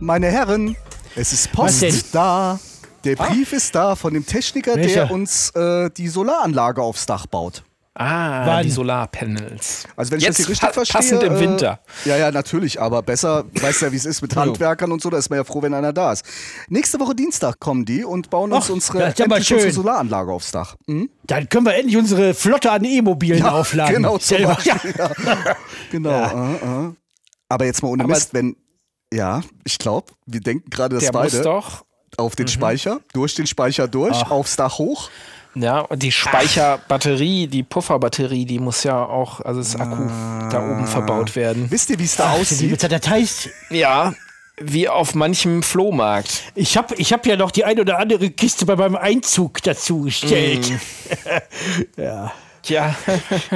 Meine Herren, es ist? Post da. Der Brief ist da von dem Techniker, Welcher? der uns äh, die Solaranlage aufs Dach baut. Ah, Wann? die Solarpanels. Also wenn ich Jetzt das hier richtig pa- verstehe. Passend im äh, Winter. Ja, ja, natürlich, aber besser, weißt ja, wie es ist mit Handwerkern und so, da ist man ja froh, wenn einer da ist. Nächste Woche Dienstag kommen die und bauen uns unsere, ja unsere. Solaranlage aufs Dach. Hm? Dann können wir endlich unsere Flotte an E-Mobilen aufladen. Genau, zum Selber. Beispiel. Ja. Genau. Äh, äh. Aber jetzt mal ohne Aber- Mist, wenn. Ja, ich glaube, wir denken gerade das Der muss beide doch. auf den Speicher, durch den Speicher durch, aufs Dach hoch. Ja, und die Speicherbatterie, die Pufferbatterie, die muss ja auch, also das Akku da oben verbaut werden. Wisst ihr, wie es da Ach, aussieht? das heißt, Ja, wie auf manchem Flohmarkt. ich habe ich hab ja noch die ein oder andere Kiste bei meinem Einzug dazu gestellt. Mm. ja. Tja,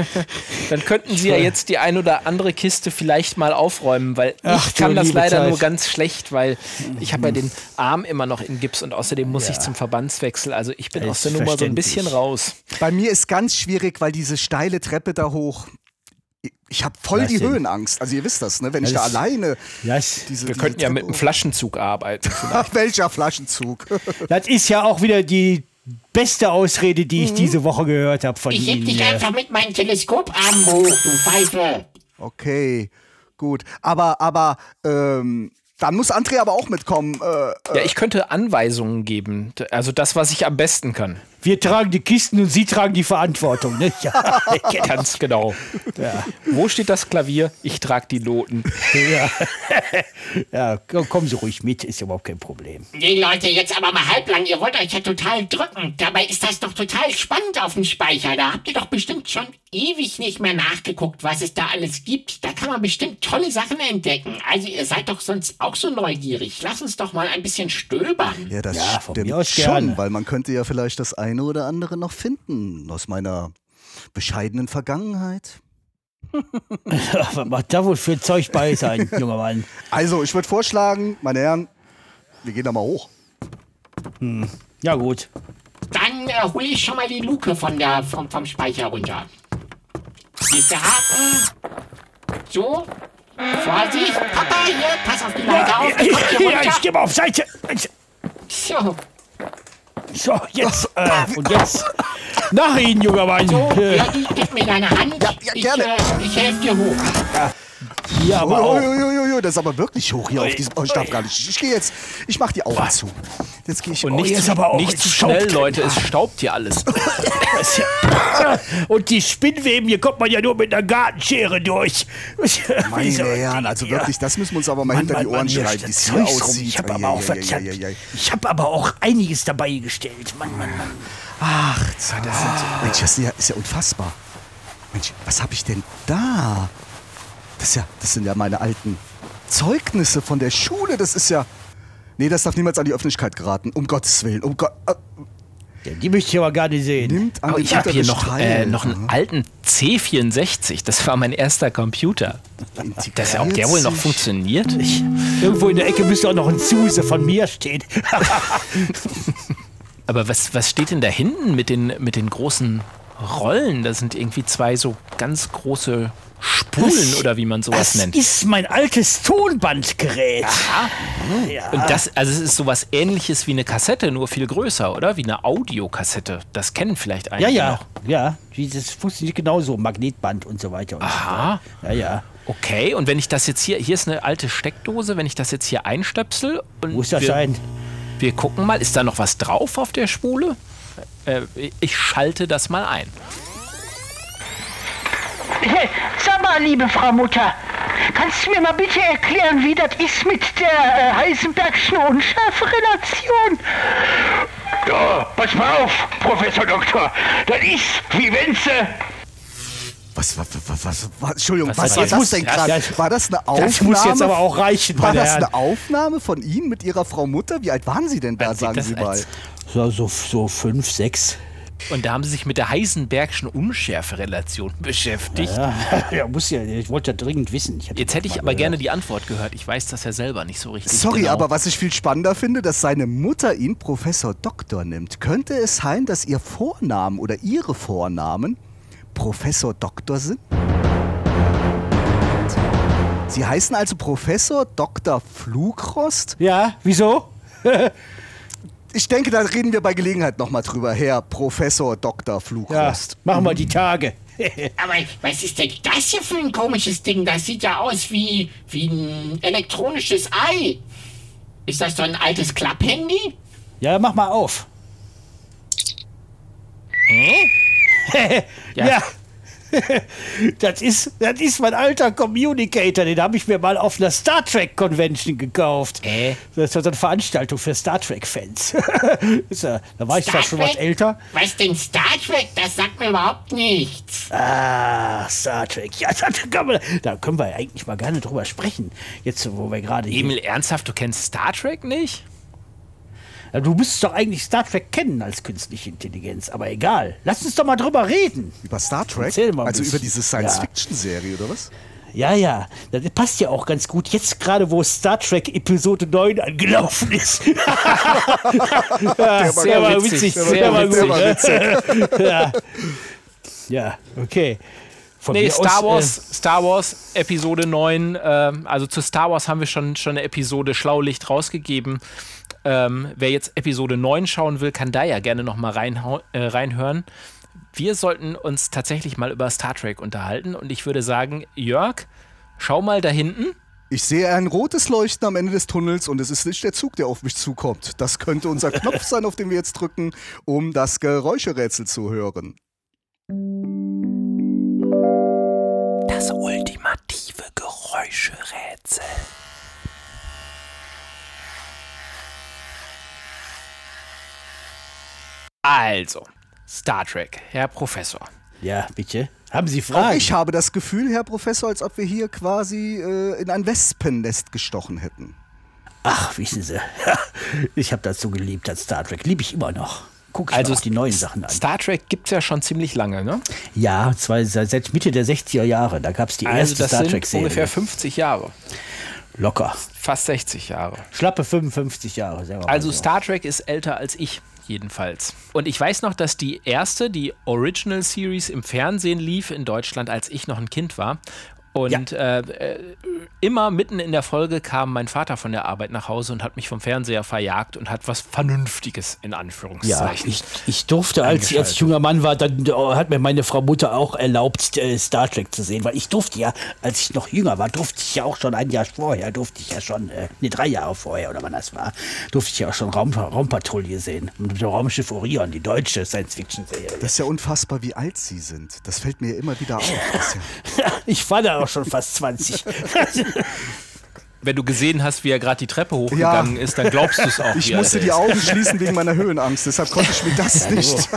dann könnten Sie ja jetzt die ein oder andere Kiste vielleicht mal aufräumen, weil Ach, ich kann das leider Zeit. nur ganz schlecht, weil ich habe ja den Arm immer noch in Gips und außerdem muss ich zum Verbandswechsel. Also ich bin aus der Nummer so ein bisschen raus. Bei mir ist ganz schwierig, weil diese steile Treppe da hoch. Ich habe voll Was die denn? Höhenangst. Also ihr wisst das, ne? Wenn ich Ja, da das- alleine Das, diese, Wir diese könnten ja mit einem Flaschenzug arbeiten. Ach, welcher Flaschenzug? das ist ja auch wieder die beste Ausrede, die ich diese Woche gehört habe von Ich heb Ihnen. dich hier. einfach mit meinem Teleskoparm hoch, du Pfeife. Okay, gut. Aber, aber, ähm, dann muss André aber auch mitkommen. Äh, Ja, ich könnte Anweisungen geben. Also das, was ich am besten kann. Wir tragen die Kisten und Sie tragen die Verantwortung. Ne? Ja, Ganz genau. Wo steht das Klavier? Ich trage die Noten. ja. ja, kommen Sie ruhig mit, ist überhaupt kein Problem. Nee, Leute, jetzt aber mal halblang. Ihr wollt euch ja total drücken. Dabei ist das doch total spannend auf dem Speicher. Da habt ihr doch bestimmt schon ewig nicht mehr nachgeguckt, was es da alles gibt. Da kann man bestimmt tolle Sachen entdecken. Also ihr seid doch sonst auch so neugierig. Lass uns doch mal ein bisschen stöbern. ja, das Ja, von stimmt mir aus schon, gerne. weil man könnte ja vielleicht das eine oder andere noch finden aus meiner bescheidenen Vergangenheit. Was macht da wohl für Zeug bei sein, junger Mann? Also, ich würde vorschlagen, meine Herren, wir gehen da mal hoch. Ja, gut. Dann äh, hole ich schon mal die Luke von der, vom, vom Speicher runter. Hier ist der Haken. So. Vorsicht. Papa, hier, pass auf die Leute auf. Hier Ja, runter. ich gebe auf Seite. So. So, jetzt. Äh, und jetzt. Nach Ihnen, junger Mann. So, Äh, Eddie, gib mir deine Hand. Ja, ja, ich, gerne. Äh, ich helfe dir hoch. Hier aber auch. Uiuiuiui, das ist aber wirklich hoch hier auf diesem. Oh, ich darf gar nicht. Ich gehe jetzt. Ich mache die Augen zu. Jetzt gehe ich. Und oh, nicht, zu, aber auch nicht zu schnell. Leute. Es staubt hier alles. Und die Spinnweben, hier kommt man ja nur mit einer Gartenschere durch. Meine? Herren, also wirklich, das müssen wir uns aber mal Mann, hinter die Mann, Ohren Mann, schreiben, wie es hier aussieht. Ich habe aber, auch ei, ei. ich hab aber auch einiges dabei gestellt. Mann, Mann, Mann. Ach, das sind, Mensch, das ist ja, ist ja unfassbar. Mensch, was habe ich denn da? Das, ja, das sind ja meine alten Zeugnisse von der Schule. Das ist ja. Nee, das darf niemals an die Öffentlichkeit geraten. Um Gottes Willen. Um Gott. Äh, Ja, die möchte ich aber gerne sehen. nimmt an Aber dem ich habe hier noch, äh, noch einen alten C64. Das war mein erster Computer. Das, ob der wohl noch funktioniert? Ich, Irgendwo in der Ecke müsste auch noch ein Zuse von mir stehen. aber was, was steht denn da hinten mit den, mit den großen Rollen? Das sind irgendwie zwei so ganz große Spulen Das- oder wie man sowas Das nennt. ist mein altes Tonbandgerät. Ja. Und das, also es ist sowas ähnliches wie eine Kassette, nur viel größer, oder? Wie eine Audiokassette. Das kennen vielleicht Ja, einige ja, noch. ja. Dieses funktioniert genauso, Magnetband und so weiter. Und Aha. So. Ja, ja. Okay, und wenn ich das jetzt hier, hier ist eine alte Steckdose, wenn ich das jetzt hier einstöpsel und Muss das wir, sein? Wir gucken mal, ist da noch was drauf auf der Spule? Äh, ich schalte das mal ein. Sag mal, liebe Frau Mutter, kannst du mir mal bitte erklären, wie das ist mit der äh, Heisenbergschen Unschärferelation? Ja, pass mal auf, Professor Doktor. Das ist, wie wenn sie... Was, was, was, was, was Entschuldigung, Was was, war das? das denn gerade? War das eine Aufnahme? Das muss jetzt aber auch reichen, War das eine Aufnahme von Ihnen mit Ihrer Frau Mutter? Wie alt waren Sie denn da, sagen Sie mal? so, so fünf, sechs. Und da haben sie sich mit der Heisenbergschen Unschärferelation beschäftigt. Ja, ja, muss ja, ich wollte das dringend wissen. Ich hatte Jetzt hätte ich aber gehört. gerne die Antwort gehört. Ich weiß das ja selber nicht so richtig. Sorry, genau. aber was ich viel spannender finde, dass seine Mutter ihn Professor Doktor nimmt. Könnte es sein, dass ihr Vornamen oder ihre Vornamen Professor Doktor sind? Sie heißen also Professor Dr. Flugrost? Ja, wieso? Ich denke, da reden wir bei Gelegenheit nochmal drüber, Herr Professor Dr. Ja, Flugrost. machen wir die Tage. Aber was ist denn das hier für ein komisches Ding? Das sieht ja aus wie, wie ein elektronisches Ei. Ist das so ein altes Klapphandy? Ja, mach mal auf. Ja. Ja. Das ist, das ist mein alter Communicator, den habe ich mir mal auf einer Star Trek Convention gekauft. Äh? Das war so eine Veranstaltung für Star Trek-Fans. Da war ich zwar schon was älter. Was denn Star Trek? Das sagt mir überhaupt nichts. Ah, Star Trek. Ja, da, kann man, da können wir eigentlich mal gerne drüber sprechen. Jetzt, wo wir gerade hier. Emil, ernsthaft, du kennst Star Trek nicht? Du müsstest doch eigentlich Star Trek kennen als künstliche Intelligenz, aber egal. Lass uns doch mal drüber reden. Über Star Trek? Erzähl mal also über diese Science-Fiction-Serie, oder was? Ja, ja, das passt ja auch ganz gut. Jetzt gerade, wo Star Trek Episode 9 angelaufen ist. ja, sehr war witzig, Der sehr war witzig. ne? ja. ja, okay. Von Nee, Star aus, Wars, Äh, Star Wars Episode 9, ähm, also zu Star Wars haben wir schon, schon eine Episode Schlaulicht rausgegeben. Ähm, wer jetzt Episode 9 schauen will, kann da ja gerne nochmal äh, reinhören. Wir sollten uns tatsächlich mal über Star Trek unterhalten und ich würde sagen, Jörg, schau mal da hinten. Ich sehe ein rotes Leuchten am Ende des Tunnels und es ist nicht der Zug, der auf mich zukommt. Das könnte unser Knopf sein, auf den wir jetzt drücken, um das Geräuscherätsel zu hören. Das ultimative Geräuscherätsel. Also, Star Trek, Herr Professor. ja, bitte. Haben Sie Auch Fragen? ich habe das Gefühl, Herr Professor, als ob wir hier quasi äh, in ein Wespennest gestochen hätten. Ach, wissen Sie, ich habe das so geliebt als Star Trek. Liebe ich immer noch. Guck ich Also mir auch die neuen Sachen an. Star Trek gibt es ja schon ziemlich lange, ne? Ja, zwei, seit, seit Mitte der 60er Jahre. Da gab es die Also erste das Star sind Trek-Serie. ungefähr 50 Jahre. Locker. Fast 60 Jahre. Schlappe 55 Jahre. mal Also so. Star Trek ist älter als ich, jedenfalls. Und ich weiß noch, dass die erste, die Original Series im Fernsehen lief in Deutschland, als ich noch ein Kind war. Und äh, äh, immer mitten in der Folge kam mein Vater von der Arbeit nach Hause und hat mich vom Fernseher verjagt und hat was Vernünftiges in Ja, Anführungszeichen. ich, ich durfte, als ich, als junger Mann war, dann äh, hat mir meine Frau Mutter auch erlaubt, äh, Star Trek zu sehen. Weil ich durfte ja, als ich noch jünger war, durfte ich ja auch schon ein Jahr vorher, durfte ich ja schon, äh, nee, drei Jahre vorher oder wann das war, durfte ich ja auch schon Raum, Raumpatrouille sehen. Mit dem Raumschiff Orion, die deutsche Science-Fiction-Serie. Das ist ja unfassbar, wie alt Sie sind. Das fällt mir immer wieder auf. Ja Ich war da auch schon fast 20. Wenn du gesehen hast, wie er gerade die Treppe hochgegangen ist, dann glaubst du es auch. ich musste die er Augen schließen wegen meiner Höhenangst, deshalb konnte ich mir das nicht. ist.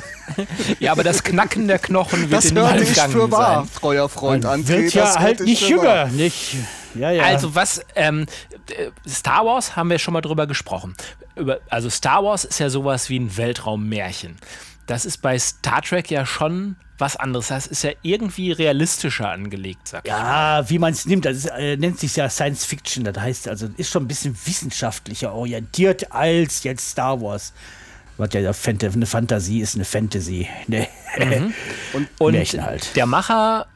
Ja, aber das Knacken der Knochen wird Das dir nicht hörte ich für wahr, sein. treuer Freund André. Wird ja das halt nicht für wahr. jünger, nicht? Ja, ja. Also was, ähm, äh, Star Wars haben wir schon mal drüber gesprochen. Über, also Star Wars ist ja sowas wie ein Weltraummärchen. Das ist bei Star Trek ja schon was anderes. Das ist ja irgendwie realistischer angelegt, sag ich. Ja, wie man es nimmt, das ist, äh, nennt sich ja Science Fiction. Das heißt also, ist schon ein bisschen wissenschaftlicher orientiert als jetzt Star Wars. Was ja eine Fantasie ist, eine Fantasy. Ne? Und Märchen halt. der Macher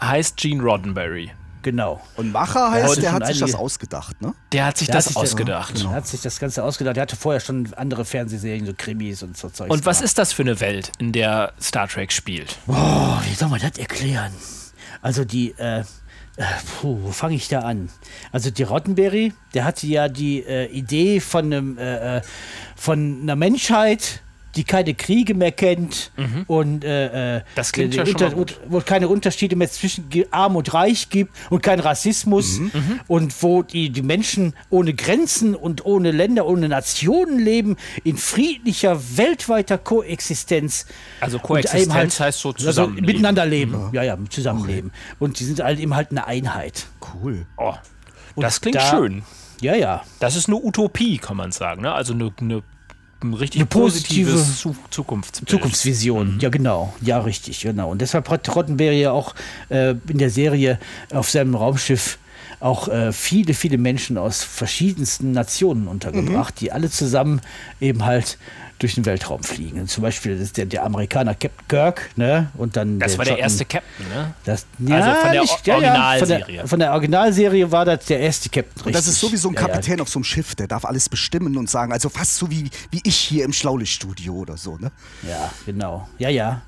heißt Gene Roddenberry. Genau. Und Macher heißt, Ja, der hat sich das ausgedacht, ne? Der hat sich Der hat das sich ausgedacht. Er hat sich das Ganze ausgedacht. Er hatte vorher schon andere Fernsehserien, so Krimis und so Zeug. Und was ist das für eine Welt, in der Star Trek spielt? Oh, wie soll man das erklären? Also die, äh, äh, puh, wo fange ich da an? Also die Rottenberry, der hatte ja die äh, Idee von einem, äh, äh, von einer Menschheit, die keine Kriege mehr kennt und äh, äh, Das klingt ja schon unter, gut. wo es keine Unterschiede mehr zwischen Arm und Reich gibt und kein Rassismus und wo die, die Menschen ohne Grenzen und ohne Länder, ohne Nationen leben, in friedlicher, weltweiter Koexistenz. Also Koexistenz halt- heißt so Also zusammenleben. miteinander leben, ja, ja, zusammenleben. Und die sind halt eben halt eine Einheit. Cool. Oh, das klingt da- schön. Ja, ja. Das ist eine Utopie, kann man sagen. Ne? Also eine, eine, ein richtig Eine positive positives Zu Zukunftsbild. Zukunftsvision, ja genau, ja richtig, genau. Und deshalb hat Rottenberry ja auch äh, in der Serie auf seinem Raumschiff auch äh, viele, viele Menschen aus verschiedensten Nationen untergebracht, die alle zusammen eben halt durch den Weltraum fliegen. Zum Beispiel ist der, der Amerikaner Captain Kirk, ne? Und dann Das war der Schotten- erste Captain, ne? Das, Also von der nicht- Von Originalserie. der, von der Originalserie war das der erste Captain. Und das ist sowieso ein Ja, ja. Kapitän auf so einem Schiff, der darf alles bestimmen und sagen, also fast so wie, wie ich hier im Schlaulichtstudio oder so, ne? Ja, genau. Ja, ja.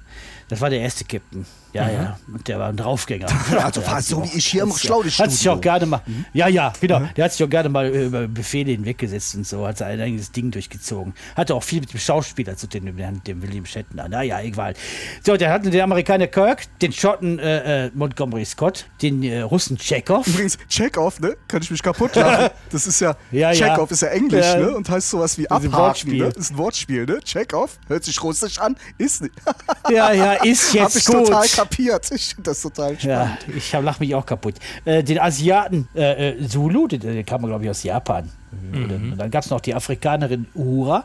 Das war der erste Captain. Ja, ja. Und der war ein Draufgänger. Also fast so wie ich hier im Schlaulichtstudio. Hat sich auch gerne mal. Ja, ja, genau. Der hat sich auch gerne mal über Befehle hinweggesetzt und so. Hat sein eigenes Ding durchgezogen. Hatte auch viel mit dem Schauspieler zu tun, dem, dem William Shatner. Naja, egal. So, der hatte den Amerikaner Kirk, den Schotten äh, äh, Montgomery Scott, den äh, Russen Chekhov. Übrigens, Chekhov, ne? Kann ich mich kaputt lachen. Das ist ja, Ja, ja. Chekhov ist ja Englisch, Ja. ne? Und heißt sowas wie abhaken, Wortspiel. ne? Ist ein Wortspiel, ne? Chekhov, hört sich russisch an, ist nicht. Ja, ja, ist Hab jetzt ich gut. total kapiert. Ich finde das total spannend. Ja, ich hab- lach mich auch kaputt. Äh, den Asiaten äh, äh, Zulu, der, der kam, glaube ich, aus Japan. Und dann gab es noch die Afrikanerin Uhura.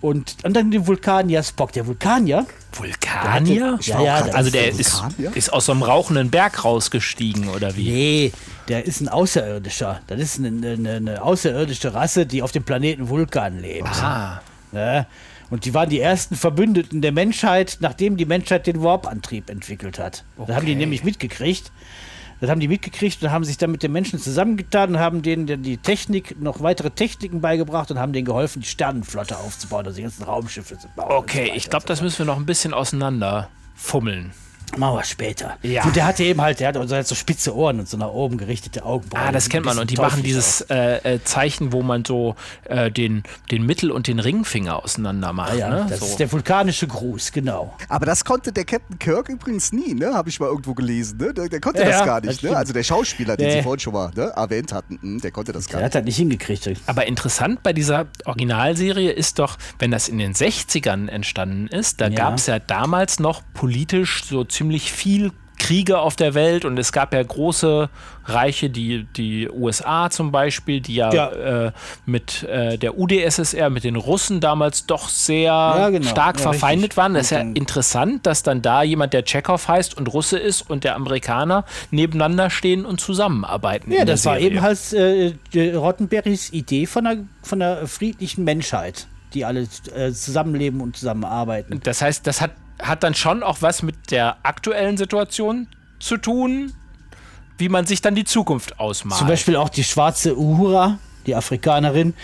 Und, und dann den Vulkanier Spock. Der Vulkanier, Vulkanier? Ja, ja, das also der ein ist, ist aus so einem rauchenden Berg rausgestiegen, oder wie? nee, der ist ein Außerirdischer. Das ist eine, eine, eine außerirdische Rasse, die auf dem Planeten Vulkan lebt. Ah. Ne? Und die waren die ersten Verbündeten der Menschheit, nachdem die Menschheit den Warp-Antrieb entwickelt hat. Das haben die nämlich mitgekriegt. Das haben die mitgekriegt und haben sich dann mit den Menschen zusammengetan und haben denen die Technik, noch weitere Techniken beigebracht und haben denen geholfen, die Sternenflotte aufzubauen, also die ganzen Raumschiffe zu bauen. Okay, ich glaube, das müssen wir noch ein bisschen auseinander fummeln. Wir später. Ja. Und der hatte eben halt, der hat so, so spitze Ohren und so nach oben gerichtete Augenbrauen. Ah, das kennt man. Und die machen dieses äh, äh, Zeichen, wo man so äh, den, den Mittel- und den Ringfinger auseinander macht. aus. Ja, ne? das so. ist der vulkanische Gruß, genau. Aber das konnte der Captain Kirk übrigens nie, ne? Habe ich mal irgendwo gelesen, ne? Der, der konnte Ja, das gar das nicht, ne? stimmt. Also der Schauspieler, den Nee. Sie vorhin schon mal ne, erwähnt hatten, hm, der konnte das gar Der nicht. hat das nicht hingekriegt. Aber interessant bei dieser Originalserie ist doch, wenn das in den 60ern entstanden ist, da Ja. gab es ja damals noch politisch so ziemlich viel Kriege auf der Welt und es gab ja große Reiche, die, die USA zum Beispiel, die ja, Ja. Äh, mit äh, der UdSSR, mit den Russen damals doch sehr genau. stark Ja, verfeindet richtig. waren. Das ist ja interessant, dass dann da jemand, der Tschechow heißt und Russe ist und der Amerikaner nebeneinander stehen und zusammenarbeiten. Ja, das war eben halt äh, die Rottenberrys Idee von einer, von einer friedlichen Menschheit, die alle äh, zusammenleben und zusammenarbeiten. Das heißt, das hat, hat dann schon auch was mit der aktuellen Situation zu tun, wie man sich dann die Zukunft ausmalt. Zum Beispiel auch die schwarze Uhura, die Afrikanerin,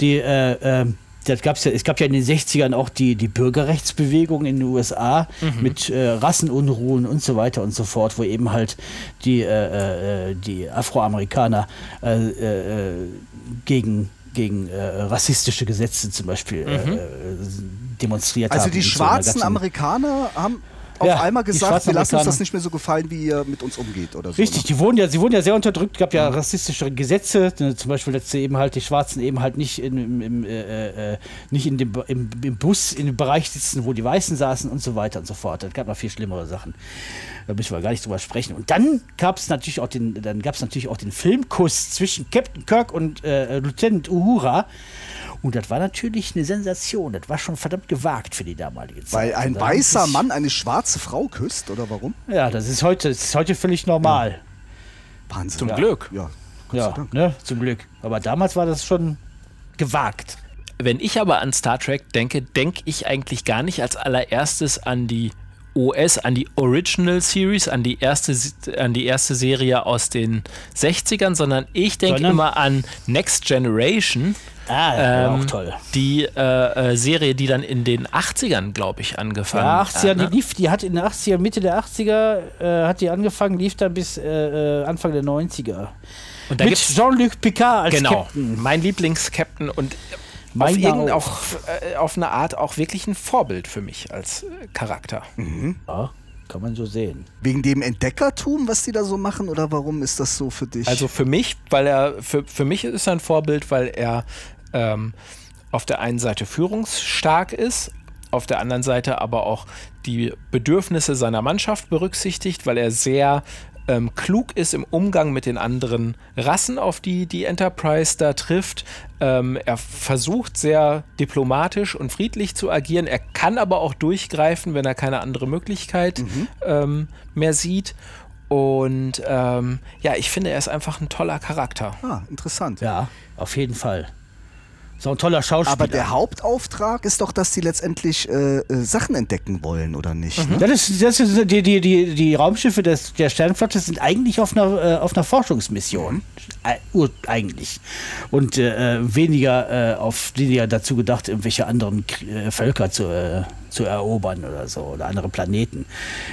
die äh, ähm, das gab's ja, es gab ja in den 60ern auch die, die Bürgerrechtsbewegung in den USA mit äh, Rassenunruhen und so weiter und so fort, wo eben halt die, äh, äh, die Afroamerikaner äh, äh, gegen, gegen äh, rassistische Gesetze zum Beispiel äh, demonstriert Also haben. die so. Da gab's schwarzen einen- Amerikaner haben auf Ja, einmal die gesagt, wir lassen uns das nicht mehr so gefallen, wie ihr mit uns umgeht oder so. Richtig, Ne? die wurden ja, sie wurden ja sehr unterdrückt, gab ja rassistische Gesetze, ne, zum Beispiel, dass sie eben halt die Schwarzen eben halt nicht in, im, im, äh, äh, nicht in dem, im, im Bus in dem Bereich sitzen, wo die Weißen saßen und so weiter und so fort. Es gab noch viel schlimmere Sachen. Da müssen wir gar nicht drüber sprechen. Und dann gab es natürlich auch den, dann gab es natürlich auch den Filmkuss zwischen Captain Kirk und äh, Lieutenant Uhura. Und das war natürlich eine Sensation. Das war schon verdammt gewagt für die damalige Zeit. Weil ein weißer Mann eine schwarze Frau küsst, oder warum? Ja, das ist heute, das ist heute völlig normal. Wahnsinn. Zum ja. Glück. Ja, Ja, ne, zum Glück. Aber damals war das schon gewagt. Wenn ich aber an Star Trek denke, denke ich eigentlich gar nicht als allererstes an die OS, an die Original Series, an die erste, an die erste Serie aus den 60ern, sondern ich denke immer an Next Generation. Ah, ja, auch toll. Die äh, äh, Serie, die dann in den 80ern, glaube ich, angefangen Ja, 80er, hat. ne? die lief, die hat in den 80er, Mitte der 80er, äh, hat die angefangen, lief dann bis äh, äh, Anfang der 90er. Und da Mit Jean-Luc Picard als genau, Captain. mein Lieblings-Captain und auf, irgendein, auch. auf, äh, auf eine Art auch wirklich ein Vorbild für mich als Charakter. Ja, kann man so sehen. Wegen dem Entdeckertum, was die da so machen, oder warum ist das so für dich? Also für mich, weil er, für, für mich ist er ein Vorbild, weil er ähm, auf der einen Seite führungsstark ist, auf der anderen Seite aber auch die Bedürfnisse seiner Mannschaft berücksichtigt, weil er sehr ähm, klug ist im Umgang mit den anderen Rassen, auf die die Enterprise da trifft. Ähm, er versucht sehr diplomatisch und friedlich zu agieren. Er kann aber auch durchgreifen, wenn er keine andere Möglichkeit ähm, mehr sieht. Und ähm, ja, ich finde, er ist einfach ein toller Charakter. ah, interessant. Ja, auf jeden Fall. So ein toller Schauspieler. Aber der Hauptauftrag ist doch, dass die letztendlich äh, äh, Sachen entdecken wollen, oder nicht? Ne? Das ist, das ist die, die, die, die Raumschiffe des, der Sternflotte sind eigentlich auf einer, äh, auf einer Forschungsmission. Ur- eigentlich. Und äh, weniger, äh, auf, weniger dazu gedacht, irgendwelche anderen äh, Völker zu, äh, zu erobern oder so oder andere Planeten.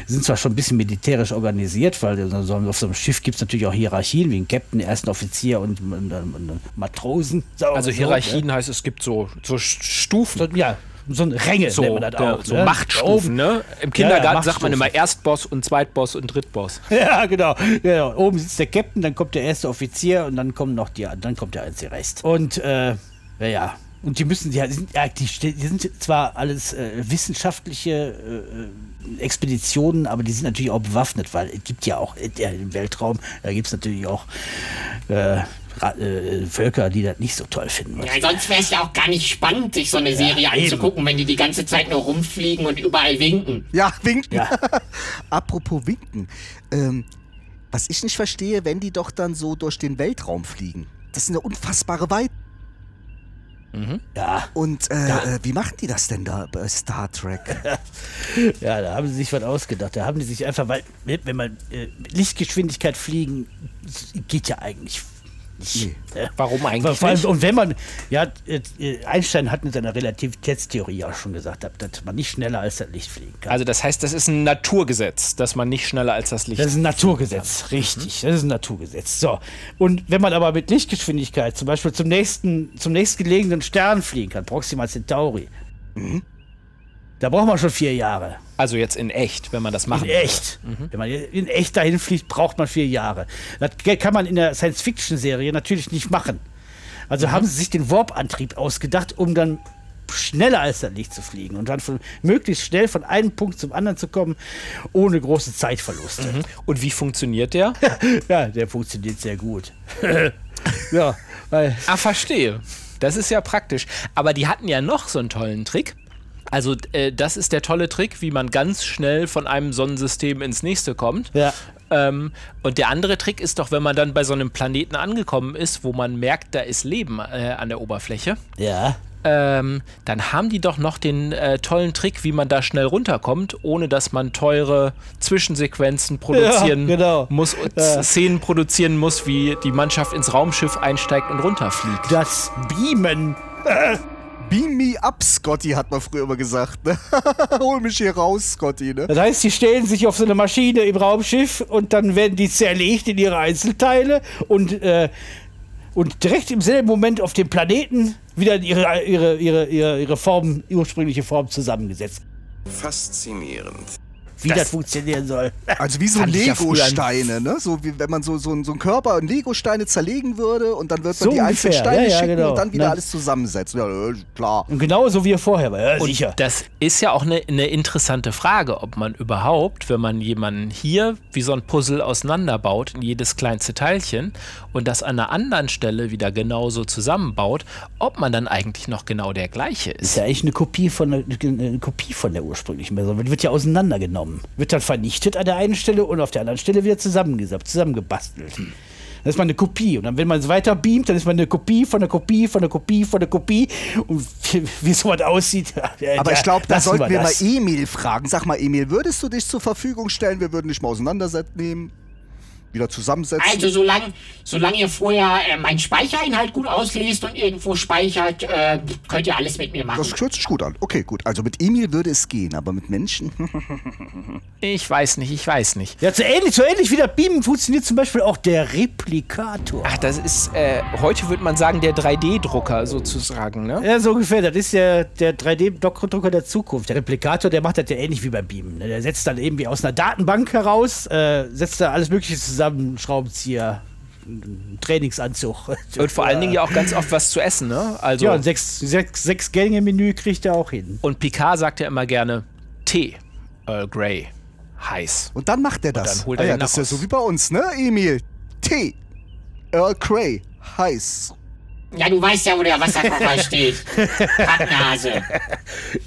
Sind zwar schon ein bisschen militärisch organisiert, weil so, so, auf so einem Schiff gibt es natürlich auch Hierarchien, wie ein Captain, ersten Offizier und, und, und, und Matrosen. So, Also so, Hierarchien ne? Heißt, es gibt so, so Stufen. So, ja, so ein Ränge So, nennt man das auch. so ne? Machtstufen, ne? Im Kindergarten sagt man immer Erstboss und Zweitboss und Drittboss. Ja, genau. genau. Oben sitzt der Captain, dann kommt der erste Offizier und dann kommen noch die, dann kommt der einzige Rest. Und äh, ja, ja. Und die müssen, die, sind, ja, die, die sind zwar alles äh, wissenschaftliche äh, Expeditionen, aber die sind natürlich auch bewaffnet, weil es gibt ja auch äh, im Weltraum, da gibt es natürlich auch äh, äh, Völker, die das nicht so toll finden. Ja, sonst wäre es ja auch gar nicht spannend, sich so eine Serie eben. anzugucken, wenn die die ganze Zeit nur rumfliegen und überall winken. Ja, winken. Ja. Apropos winken. Ähm, was ich nicht verstehe, wenn die doch dann so durch den Weltraum fliegen. Das sind ja unfassbare Weiten. Ja, Und äh, äh, wie machen die das denn da bei Star Trek? ja, da haben sie sich was ausgedacht. Da haben die sich einfach, weil, wenn man äh, mit Lichtgeschwindigkeit fliegen, geht ja eigentlich nicht. ne? Warum eigentlich allem, nicht? Und wenn man, ja, äh, Einstein hat in seiner Relativitätstheorie auch schon gesagt, dass man nicht schneller als das Licht fliegen kann. Also das heißt, das ist ein Naturgesetz, dass man nicht schneller als das Licht. das ist ein Naturgesetz, richtig. Das ist ein Naturgesetz. So. Und wenn man aber mit Lichtgeschwindigkeit zum Beispiel zum nächsten, zum nächstgelegenen Stern fliegen kann, Proxima Centauri, da braucht man schon vier Jahre. Also jetzt in echt, wenn man das machen In echt. Wenn man in echt dahin fliegt, braucht man vier Jahre. Das kann man in der Science-Fiction-Serie natürlich nicht machen. Also haben sie sich den Warp-Antrieb ausgedacht, um dann schneller als das Licht zu fliegen und dann von, möglichst schnell von einem Punkt zum anderen zu kommen, ohne große Zeitverluste. würde. Und wie funktioniert der? Ja, der funktioniert sehr gut. ja, weil ah, verstehe. Das ist ja praktisch. Aber die hatten ja noch so einen tollen Trick. Also äh, das ist der tolle Trick, wie man ganz schnell von einem Sonnensystem ins nächste kommt. Ja. Ähm, und der andere Trick ist doch, wenn man dann bei so einem Planeten angekommen ist, wo man merkt, da ist Leben äh, an der Oberfläche, ja, ähm, dann haben die doch noch den äh, tollen Trick, wie man da schnell runterkommt, ohne dass man teure Zwischensequenzen produzieren Ja, genau. muss und Ja. Szenen produzieren muss, wie die Mannschaft ins Raumschiff einsteigt und runterfliegt. das Beamen. Beam me up, Scotty, hat man früher immer gesagt. Ne? Hol mich hier raus, Scotty. Ne? Das heißt, sie stellen sich auf so eine Maschine im Raumschiff und dann werden die zerlegt in ihre Einzelteile und, äh, und direkt im selben Moment auf dem Planeten wieder in ihre, ihre, ihre, ihre, ihre Form, ursprüngliche Form zusammengesetzt. Faszinierend. Wie das, funktionieren soll. Also wie so ja Lego-Steine, ne? So wie wenn man so, so, so einen Körper in Lego-Steine zerlegen würde und dann wird man So die ungefähr, Einzelsteine ja, ja, schicken genau. und dann wieder Na. alles zusammensetzen. Ja, äh, klar. Und genauso wie er vorher war. Ja, Und sicher. das ist ja auch eine, eine interessante Frage, ob man überhaupt, wenn man jemanden hier wie so ein Puzzle auseinanderbaut in jedes kleinste Teilchen und das an einer anderen Stelle wieder genauso zusammenbaut, ob man dann eigentlich noch genau der gleiche ist ist. ja eigentlich eine Kopie von der, eine Kopie von der ursprünglichen Version. Wird ja auseinandergenommen. Wird dann vernichtet an der einen Stelle und auf der anderen Stelle wieder zusammengesappt, zusammengebastelt. Dann ist man eine Kopie. Und dann, wenn man es weiter beamt, dann ist man eine Kopie von der Kopie von der Kopie von der Kopie. Und wie, wie sowas aussieht. äh, Aber ich glaube, da sollten wir das. mal Emil fragen. Sag mal, Emil, würdest du dich zur Verfügung stellen? Wir würden dich mal auseinandernehmen. Wieder zusammensetzen. Also solange solang ihr vorher äh, meinen Speicherinhalt gut auslest und irgendwo speichert, äh, könnt ihr alles mit mir machen. das hört sich gut an. Okay, gut. Also mit Emil würde es gehen, aber mit Menschen. Ich weiß nicht, ich weiß nicht. Ja, so ähnlich, so ähnlich wie der Beamen funktioniert zum Beispiel auch der Replikator. Ach, das ist, äh, heute würde man sagen, der 3D-Drucker sozusagen, ne? Ja, so ungefähr. Das ist der, der 3D-Drucker der Zukunft. Der Replikator, der macht das ja ähnlich wie beim Beamen. ne? Der setzt dann eben wie aus einer Datenbank heraus, äh, setzt da alles Mögliche zusammen, Schraubenzieher, einen Trainingsanzug. Und vor allen Dingen ja auch ganz oft was zu essen, ne? Also, Ja, ein sechs, sechs, sechs Gänge-Menü kriegt er auch hin. und Picard sagt ja immer gerne Tee, Earl Grey, heiß. Und dann macht er das. dann holt ah, er ja, das ist ja so wie bei uns, ne, Emil? Tee. Earl Grey. Heiß. Ja, du weißt ja, wo der Wasserkocher steht. Pappnase.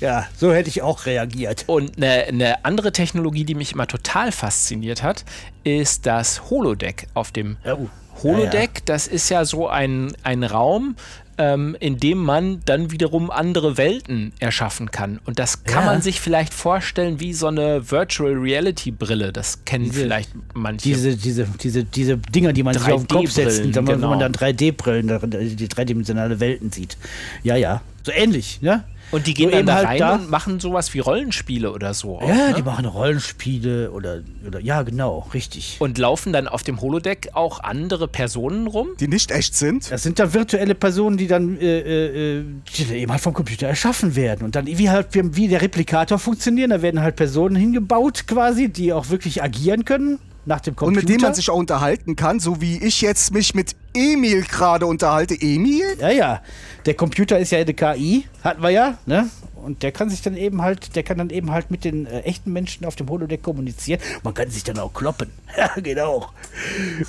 Ja, so hätte ich auch reagiert. Und eine, eine andere Technologie, die mich immer total fasziniert hat, ist das Holodeck auf dem Oh. Holodeck. Das ist ja so ein, ein Raum, ähm, in dem man dann wiederum andere Welten erschaffen kann. Und das kann Ja. man sich vielleicht vorstellen wie so eine Virtual Reality Brille. Das kennen vielleicht manche. Diese, diese, diese, diese Dinger, die man sich auf den Kopf setzt, 3D-Brillen, und dann, wo genau. man dann 3D-Brillen, die dreidimensionale Welten sieht. Ja, ja. So ähnlich, ne? Und die gehen dann eben da halt rein da. und machen sowas wie Rollenspiele oder so. auch, Ja, ne? die machen Rollenspiele oder, oder ja, genau, richtig. Und laufen dann auf dem Holodeck auch andere Personen rum? Die nicht echt sind. Das sind dann virtuelle Personen, die dann äh, äh, äh, die dann eben halt vom Computer erschaffen werden. Und dann wie halt wie, wie der Replikator funktionieren, da werden halt Personen hingebaut quasi, die auch wirklich agieren können nach dem Und Computer. mit dem man sich auch unterhalten kann, so wie ich jetzt mich mit Emil gerade unterhalte. Emil? Ja, ja. Der Computer ist ja eine KI, hatten wir ja, ne? Und der kann sich dann eben halt, der kann dann eben halt mit den äh, echten Menschen auf dem Holodeck kommunizieren. Man kann sich dann auch kloppen. Ja, genau.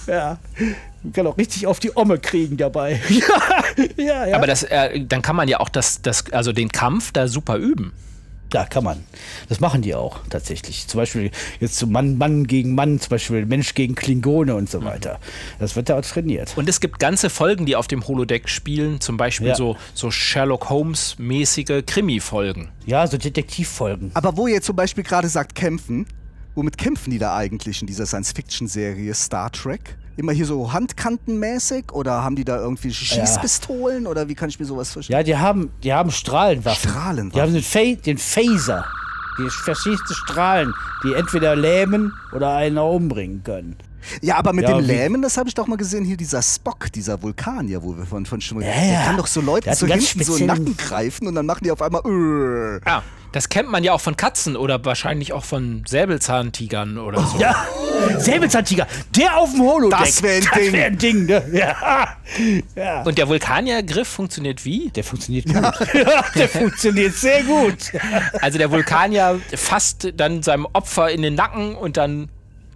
Ja. Man kann auch richtig auf die Omme kriegen dabei. ja, ja, ja. Aber das, äh, dann kann man ja auch das, das, also den Kampf da super üben. Ja, kann man. Das machen die auch tatsächlich. Zum Beispiel jetzt so Mann, Mann gegen Mann, zum Beispiel Mensch gegen Klingone und so weiter. Das wird da auch trainiert. Und es gibt ganze Folgen, die auf dem Holodeck spielen, zum Beispiel Ja. so, so Sherlock Holmes-mäßige Krimi-Folgen. Ja, so Detektivfolgen. Aber wo ihr zum Beispiel gerade sagt, kämpfen, womit kämpfen die da eigentlich in dieser Science-Fiction-Serie Star Trek? Immer hier so handkantenmäßig oder haben die da irgendwie Schießpistolen oder wie kann ich mir sowas vorstellen? Ja, die haben, die haben Strahlenwaffen. Strahlenwaffen. Die haben den, Fa den Phaser. Die verschießte Strahlen, die entweder lähmen oder einen umbringen können. Ja, aber mit Ja, dem Lähmen, das habe ich doch mal gesehen, hier dieser Spock, dieser Vulkanier, wo wir von, von schon mal. Ja, der ja. kann doch so Leuten hat so hinten so in den Nacken greifen und dann machen die auf einmal. Äh. Ah, das kennt man ja auch von Katzen oder wahrscheinlich auch von Säbelzahntigern oder so. Ja, Säbelzahntiger, der auf dem Holodeck. Das wär ein Ding. wär ein Ding, ne? Ja. ja. Und der Vulkaniergriff funktioniert wie? Der funktioniert gut. Ja, der funktioniert sehr gut. Also der Vulkanier fasst dann seinem Opfer in den Nacken und dann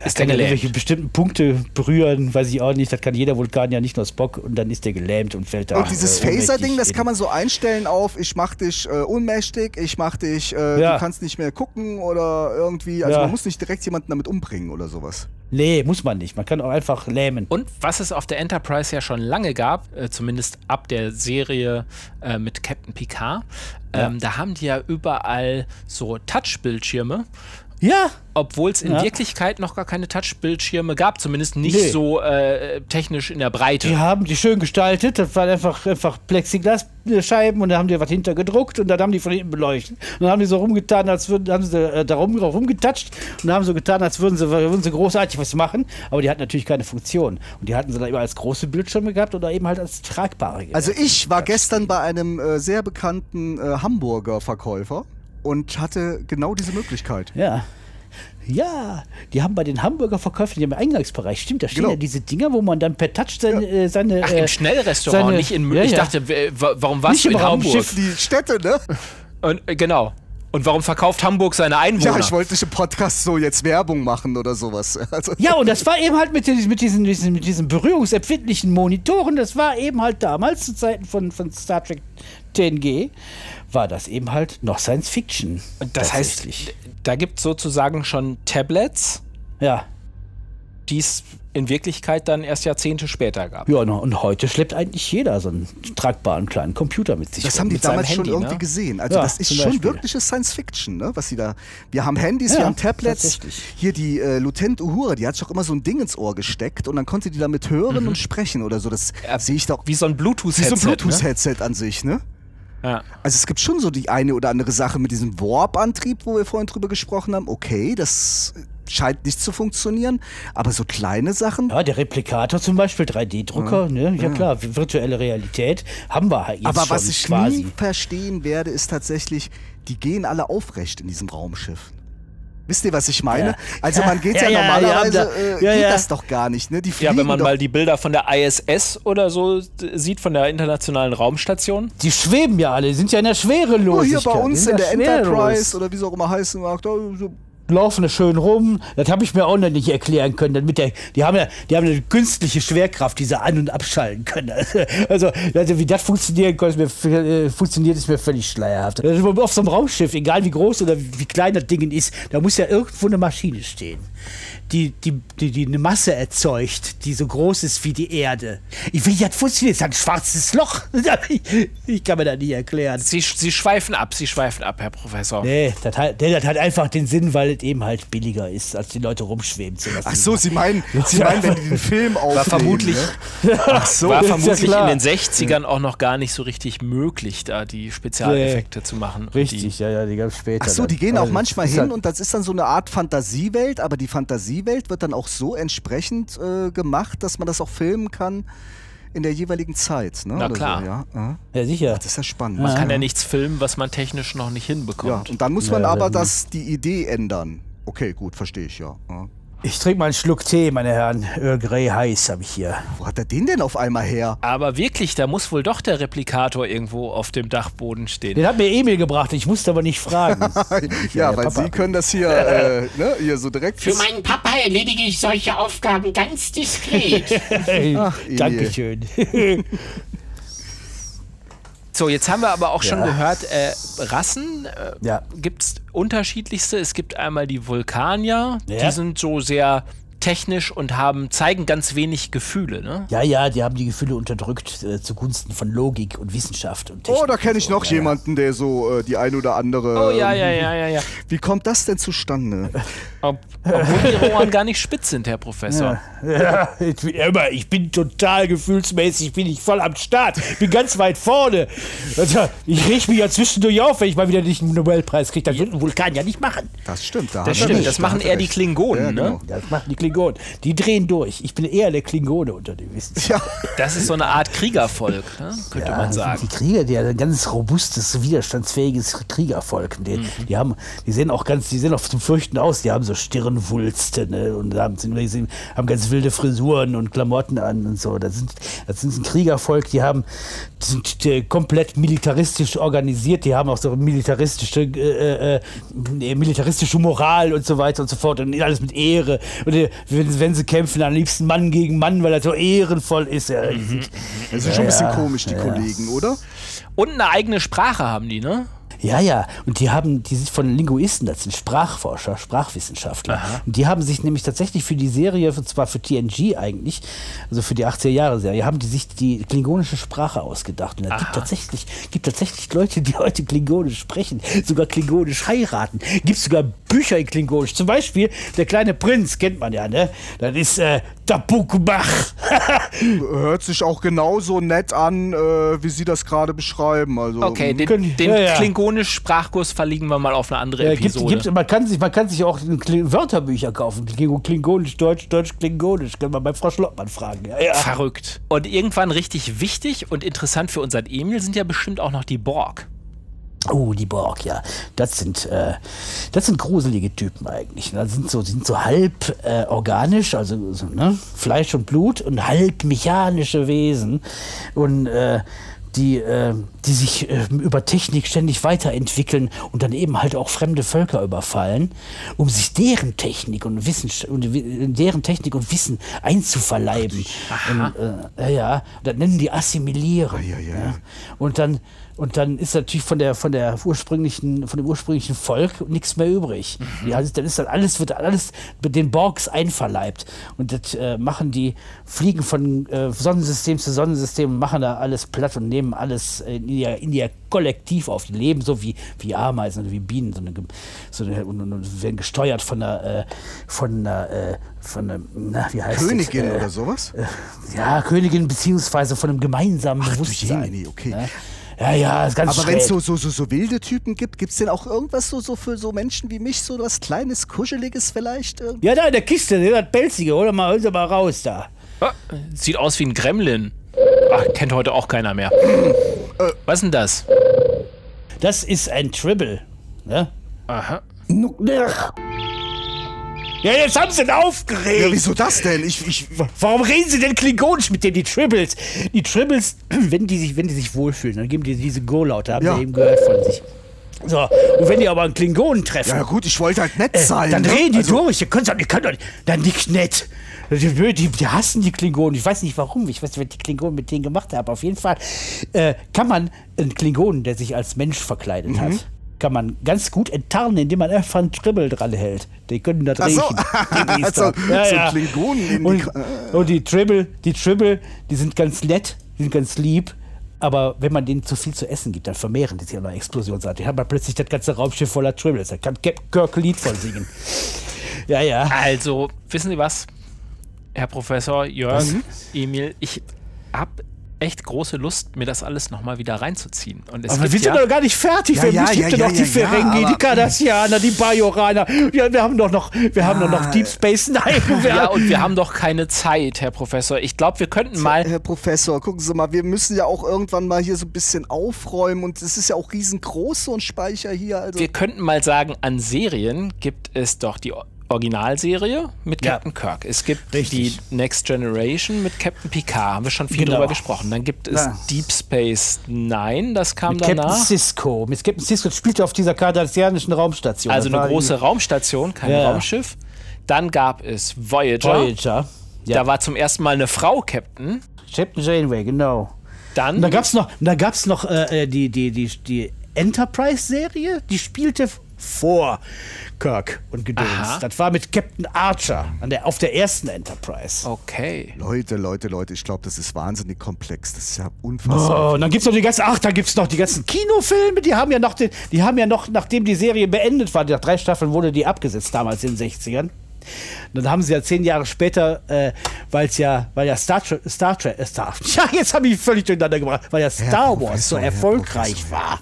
ist der kann ja gelähmt. irgendwelche bestimmten Punkte berühren, weiß ich auch nicht. Das kann jeder Vulkan ja nicht nur Spock und dann ist der gelähmt und fällt da. Und dieses äh, Phaser-Ding, das kann man so einstellen auf, ich mach dich äh, ohnmächtig, ich mach dich, äh, Ja. du kannst nicht mehr gucken oder irgendwie. Also Ja. man muss nicht direkt jemanden damit umbringen oder sowas. Nee, muss man nicht. Man kann auch einfach lähmen. Und was es auf der Enterprise ja schon lange gab, äh, zumindest ab der Serie äh, mit Captain Picard, ähm, da haben die ja überall so Touchbildschirme, Ja, obwohl es in Ja. Wirklichkeit noch gar keine Touchbildschirme gab, zumindest nicht Nee. so äh, technisch in der Breite. die haben die schön gestaltet. Das waren einfach, einfach Plexiglasscheiben und da haben die was hinter gedruckt und dann haben die von hinten beleuchtet. Und dann haben die so rumgetan, als würden, haben sie äh, da rum, rumgetatscht und haben so getan, als würden sie, würden sie großartig was machen. Aber die hatten natürlich keine Funktion. Und die hatten sie dann immer als große Bildschirme gehabt oder eben halt als tragbare. Also ich war gestern bei einem äh, sehr bekannten äh, Hamburger Verkäufer und hatte genau diese Möglichkeit. Ja. Ja, die haben bei den Hamburger Verkäufern im Eingangsbereich, stimmt, da stehen Genau. ja diese Dinger, wo man dann per Touch seine. äh, seine Ach, äh, im Schnellrestaurant, seine- nicht in Ja, Ich ja. dachte, warum warst Nicht du im in Hamburg? Raumschiff. Die Städte, ne? Und, äh, genau. Und warum verkauft Hamburg seine Einwohner? Ja, ich wollte nicht im Podcast so jetzt Werbung machen oder sowas. Also, Ja, und das war eben halt mit, den, mit, diesen, diesen, mit diesen berührungsempfindlichen Monitoren, das war eben halt damals, zu Zeiten von, von Star Trek 10G, war das eben halt noch Science Fiction. das heißt, da gibt es sozusagen schon Tablets, ja. die es in Wirklichkeit dann erst Jahrzehnte später gab. Ja, und- heute schleppt eigentlich jeder so einen tragbaren kleinen Computer mit sich. Das haben die damals schon Handy, irgendwie ne? gesehen. Also Ja, das ist schon Beispiel. wirkliche Science Fiction, ne? Was sie da. Wir haben Handys, Ja, wir haben Tablets. Hier die äh, Lieutenant Uhura, die hat sich auch immer so ein Ding ins Ohr gesteckt und dann konnte die damit hören und sprechen oder so. Das Mhm. Ja, sehe ich doch Wie so ein wie Bluetooth-Headset. so ein ne? Bluetooth-Headset an sich, ne? Ja. Also es gibt schon so die eine oder andere Sache mit diesem Warp-Antrieb, wo wir vorhin drüber gesprochen haben. Okay, das scheint nicht zu funktionieren, aber so kleine Sachen. Ja, der Replikator zum Beispiel, 3D-Drucker, ne? ja klar, virtuelle Realität haben wir halt jetzt aber schon was ich quasi. nie verstehen werde, ist tatsächlich, die gehen alle aufrecht in diesem Raumschiff. Wisst ihr, was ich meine? Ja. Also man geht ja, Ja, ja, normalerweise, da- äh, ja, geht ja. das doch gar nicht, ne? Die ja, wenn man doch. mal die Bilder von der ISS oder so sieht, von der Internationalen Raumstation. Die schweben ja alle, die sind ja in der Schwerelosigkeit. nur hier bei uns in ja der schwerelos. Enterprise oder wie es auch immer heißen mag, da so laufen da schön rum. Das habe ich mir auch noch nicht erklären können. Dann mit der, die, haben ja, die haben eine künstliche Schwerkraft, die sie an- und abschalten können. Also, also wie das funktionieren kann, ist mir, äh, funktioniert, ist mir völlig schleierhaft. Auf so einem Raumschiff, egal wie groß oder wie klein das Ding ist, da muss ja irgendwo eine Maschine stehen. Die, die, die, die eine Masse erzeugt, die so groß ist wie die Erde. Ich will, funktioniert. Das ist ein schwarzes Loch. Ich kann mir das nicht erklären. Sie, sie schweifen ab, sie schweifen ab, Herr Professor. Nee, das hat, nee, das hat einfach den Sinn, weil es eben halt billiger ist, als die Leute rumschweben zu lassen. Ach so, Sie meinen, Sie meinen, wenn die den Film aufnehmen. War vermutlich, Ne? Ach so. war ist ja vermutlich in den 60ern auch noch gar nicht so richtig möglich, da die Spezialeffekte zu machen. Richtig, ja, ja, die ganz später. Ach so, die gehen auch das manchmal hin und das ist dann so eine Art Fantasiewelt, aber die Fantasiewelt wird dann auch so entsprechend äh, gemacht, dass man das auch filmen kann in der jeweiligen Zeit. Ne? Na Oder klar. So, ja. ja. Ja, sicher. Das ist ja spannend. Man kann ja nichts filmen, was man technisch noch nicht ja, hinbekommt. und dann muss man Ja, aber das, die Idee ändern. Okay, gut, verstehe ich, ja. ja. Ich trinke mal einen Schluck Tee, meine Herren. Earl Grey heiß habe ich hier. Wo hat er den denn auf einmal her? Aber wirklich, da muss wohl doch der Replikator irgendwo auf dem Dachboden stehen. Den hat mir Emil gebracht, ich musste aber nicht fragen. ja, weil Papa. Sie können das hier, äh, ne, hier so direkt. Für meinen Papa erledige ich solche Aufgaben ganz diskret. Ach. Dankeschön. So, jetzt haben wir aber auch schon Ja. gehört, äh, Rassen äh, Ja. gibt es unterschiedlichste. Es gibt einmal die Vulkanier, Ja. die sind so sehr technisch und haben, zeigen ganz wenig Gefühle. Ne? Ja, ja, die haben die Gefühle unterdrückt äh, zugunsten von Logik und Wissenschaft und Technik. Oh, da kenne ich so. noch Ja, ja. jemanden, der so äh, die ein oder andere. Oh ja, ja, ja, ja, ja. Wie kommt das denn zustande? Ob, obwohl ihre Ohren gar nicht spitz sind, Herr Professor. Ja, ich bin, immer, ich bin total gefühlsmäßig, bin ich voll am Start, bin ganz weit vorne. Also, ich reg mich ja zwischendurch auf, wenn ich mal wieder nicht einen Nobelpreis kriege. Das wird ein Vulkan ja nicht machen. Das stimmt, da Das stimmt, das da machen er eher die recht. Klingonen, Ja, ne? genau. Das machen die Klingonen. Die drehen durch. Ich bin eher der Klingone unter den Wissenschaftlern. Ja, Das ist so eine Art Kriegervolk, ne? könnte man das sind sagen. Die Krieger, die haben ein ganz robustes, widerstandsfähiges Kriegervolk. Die, Mhm. die haben, die sehen auch ganz, die sehen auch zum Fürchten aus. Die haben so Stirnwulste, ne? Und haben, die haben ganz wilde Frisuren und Klamotten an und so. Das sind, das sind ein Kriegervolk, die haben, die sind äh, komplett militaristisch organisiert. Die haben auch so militaristische, äh, äh, äh, militaristische Moral und so weiter und so fort. Und alles mit Ehre. Und äh, wenn, wenn sie kämpfen, am liebsten Mann gegen Mann, weil er so ehrenvoll ist. Ja, die sind, das ist schon ein bisschen Ja, komisch, die ja. Kollegen, oder? Und eine eigene Sprache haben die, ne? Ja, ja. Und die haben, die sind von Linguisten, das sind Sprachforscher, Sprachwissenschaftler. Und die haben sich nämlich tatsächlich für die Serie, und zwar für TNG eigentlich, also für die 80er Jahre Serie, haben die sich die klingonische Sprache ausgedacht. Und es gibt tatsächlich, gibt tatsächlich Leute, die heute Klingonisch sprechen, sogar Klingonisch heiraten. Gibt sogar Bücher in Klingonisch. Zum Beispiel der kleine Prinz, kennt man ja, ne? Das ist äh, Tabukbach. Hört sich auch genauso nett an, äh, wie Sie das gerade beschreiben. Also, Okay, den, Können- den ja, ja. Klingonisch-Sprachkurs verlegen wir mal auf eine andere Ja, gibt, Episode. gibt, man, kann sich, man kann sich auch Wörterbücher kaufen. Kling- Klingonisch, Deutsch, Deutsch, Klingonisch. Können wir bei Frau Schlottmann fragen. Ja, ja. Verrückt. Und irgendwann richtig wichtig und interessant für unseren Emil sind ja bestimmt auch noch die Borg. Oh, die Borg, ja. Das sind, äh, das sind gruselige Typen eigentlich. Das sind so, sind so halb äh, organisch, also so, ne? Fleisch und Blut und halb mechanische Wesen. Und äh, die, äh, die sich äh, über Technik ständig weiterentwickeln und dann eben halt auch fremde Völker überfallen, um sich deren Technik und Wissen und deren Technik und Wissen einzuverleiben. Und, äh, ja, ja, das nennen die assimilieren. ja, ja. Ja. Und dann Und dann ist natürlich von der, von der ursprünglichen, von dem ursprünglichen Volk nichts mehr übrig. Mhm. Ja, dann ist dann alles, wird alles mit den Borgs einverleibt. Und das äh, machen die, fliegen von äh, Sonnensystem zu Sonnensystem, machen da alles platt und nehmen alles in ihr, in ihr Kollektiv auf. Die leben so wie, wie Ameisen oder wie Bienen, so eine, so eine, und, und, und werden gesteuert von einer, äh, von einer, äh, von einer, na, wie heißt Königin das? Äh, oder sowas? Ja, Königin, beziehungsweise von einem gemeinsamen Ach, du Bewusstsein. Jemini, okay. Ne? Ja, ja, ist ganz Aber wenn es so, so, so, so wilde Typen gibt, gibt es denn auch irgendwas so, so für so Menschen wie mich, so was Kleines, Kuscheliges vielleicht? Irgendwie? Ja, da in der Kiste, das Pelzige, hol mal, hol sie mal raus da. Ah, Sieht aus wie ein Gremlin. Ach, kennt heute auch keiner mehr. Was ist denn das? Das ist ein Tribble. Ne? Aha. Ja, jetzt haben sie ihn aufgeregt. Ja, wieso das denn? Ich, ich, Warum reden sie denn klingonisch mit denen, die Tribbles? Die Tribbles, wenn die sich, wenn die sich wohlfühlen, dann geben die diese Go-Laute, haben Ja. wir eben gehört von sich. So, und wenn die aber einen Klingonen treffen, ja gut, ich wollte halt nett äh, sein. dann ne? reden die Also- durch. Ihr könnt doch, doch, dann nicht nett. Die, die, die hassen die Klingonen. Ich weiß nicht warum. Ich weiß nicht, was die Klingonen mit denen gemacht haben. Auf jeden Fall äh, kann man einen Klingonen, der sich als Mensch verkleidet Mhm. hat, kann man ganz gut enttarnen, indem man einfach einen Tribbel dran hält. Die können das Ach so. So- so Klingonen in die und, Kra- und die Tribble, die Tribble, die sind ganz nett, die sind ganz lieb. Aber wenn man denen zu viel zu essen gibt, dann vermehren die sich an einer Explosionsart. Die haben dann plötzlich das ganze Raumschiff voller Tribbles. Da kann Kirk Lied von singen. Ja, ja. Also, wissen Sie was, Herr Professor Jörg, Emil, ich habe echt große Lust, mir das alles nochmal wieder reinzuziehen. Und es Aber wir gibt sind ja, doch gar nicht fertig. Ja, wir ja, müssen ja, ja, ja, noch die ja, Ferengi, aber- die Cardassianer, die Bajoraner. Ja, wir haben doch noch, wir haben doch noch Deep Space Nine. Ja, und wir haben doch keine Zeit, Herr Professor. Ich glaube, wir könnten mal Herr Professor, gucken Sie mal, wir müssen ja auch irgendwann mal hier so ein bisschen aufräumen und es ist ja auch riesengroß, so ein Speicher hier. Also wir könnten mal sagen, an Serien gibt es doch die Originalserie mit Ja. Captain Kirk. Es gibt Richtig. die Next Generation mit Captain Picard. Haben wir schon viel Genau. drüber gesprochen. Dann gibt es Ja. Deep Space Nine, das kam mit Captain danach. Cisco. Mit Captain Cisco spielte auf dieser kardassianischen Raumstation. Also Das eine große Raumstation, kein Ja. Raumschiff. Dann gab es Voyager. Voyager. Ja. Da war zum ersten Mal eine Frau Captain. Captain Janeway, genau. Dann da gab's noch, da gab's noch äh, die, die, die, die Enterprise-Serie, die spielte vor Kirk und Gedöns. Aha. Das war mit Captain Archer an der, auf der ersten Enterprise. Okay. Leute, Leute, Leute, ich glaube, das ist wahnsinnig komplex. Das ist ja unfassbar. Oh, und dann gibt's noch die ganzen, ach, da gibt's noch die ganzen Kinofilme, die haben ja noch, den, die haben ja noch, nachdem die Serie beendet war, nach drei Staffeln wurde die abgesetzt damals in den 60ern. Dann haben sie ja zehn Jahre später, äh, weil's ja, weil ja Star Trek, Star Trek, äh, Star, ja, jetzt habe ich völlig durcheinander gebracht, weil ja Star Wars so erfolgreich Professor, war.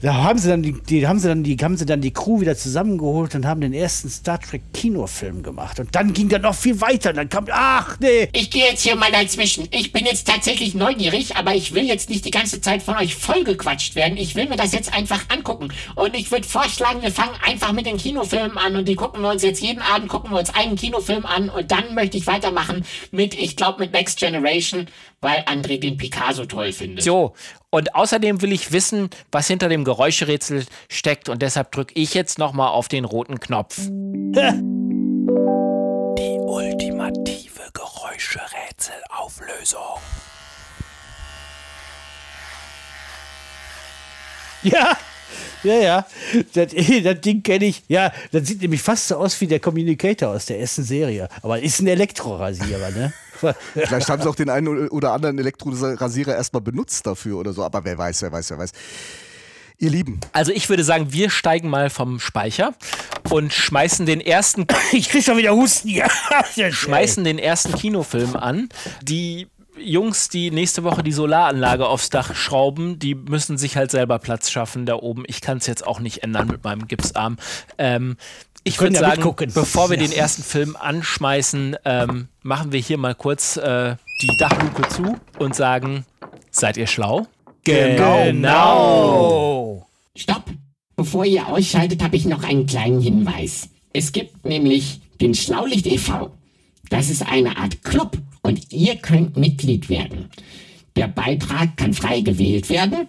Da haben sie dann die, die haben sie dann die haben sie dann die Crew wieder zusammengeholt und haben den ersten Star Trek Kinofilm gemacht und dann ging dann noch viel weiter. Dann kam ach nee, Ich gehe jetzt hier mal dazwischen. Ich bin jetzt tatsächlich neugierig, aber ich will jetzt nicht die ganze Zeit von euch vollgequatscht werden. Ich will mir das jetzt einfach angucken. Und ich würde vorschlagen, wir fangen einfach mit den Kinofilmen an und die gucken wir uns jetzt jeden Abend, gucken wir uns einen Kinofilm an und dann möchte ich weitermachen mit, ich glaube, mit Next Generation, weil André den Picasso toll findet. So, und außerdem will ich wissen, was hinter dem Geräuscherätsel steckt und deshalb drücke ich jetzt nochmal auf den roten Knopf. Die ultimative Geräuscherätselauflösung. ja. Ja, ja, das, das Ding kenne ich. Ja, das sieht nämlich fast so aus wie der Communicator aus der ersten Serie. Aber ist ein Elektrorasierer, ne? Vielleicht haben sie auch den einen oder anderen Elektrorasierer erstmal benutzt dafür oder so. Aber wer weiß, wer weiß, wer weiß. Ihr Lieben, Also ich würde sagen, wir steigen mal vom Speicher und schmeißen den ersten, Ich krieg schon wieder Husten hier. schmeißen den ersten Kinofilm an. Die Jungs, die nächste Woche die Solaranlage aufs Dach schrauben, die müssen sich halt selber Platz schaffen da oben. Ich kann es jetzt auch nicht ändern mit meinem Gipsarm. Ähm, ich würde ja sagen, mitgucken. bevor wir Ja. den ersten Film anschmeißen, ähm, machen wir hier mal kurz äh, die Dachluke zu und sagen, seid ihr schlau? Genau. Stopp! Bevor ihr ausschaltet, habe ich noch einen kleinen Hinweis. Es gibt nämlich den Schlaulicht e.V. Das ist eine Art Club und ihr könnt Mitglied werden. Der Beitrag kann frei gewählt werden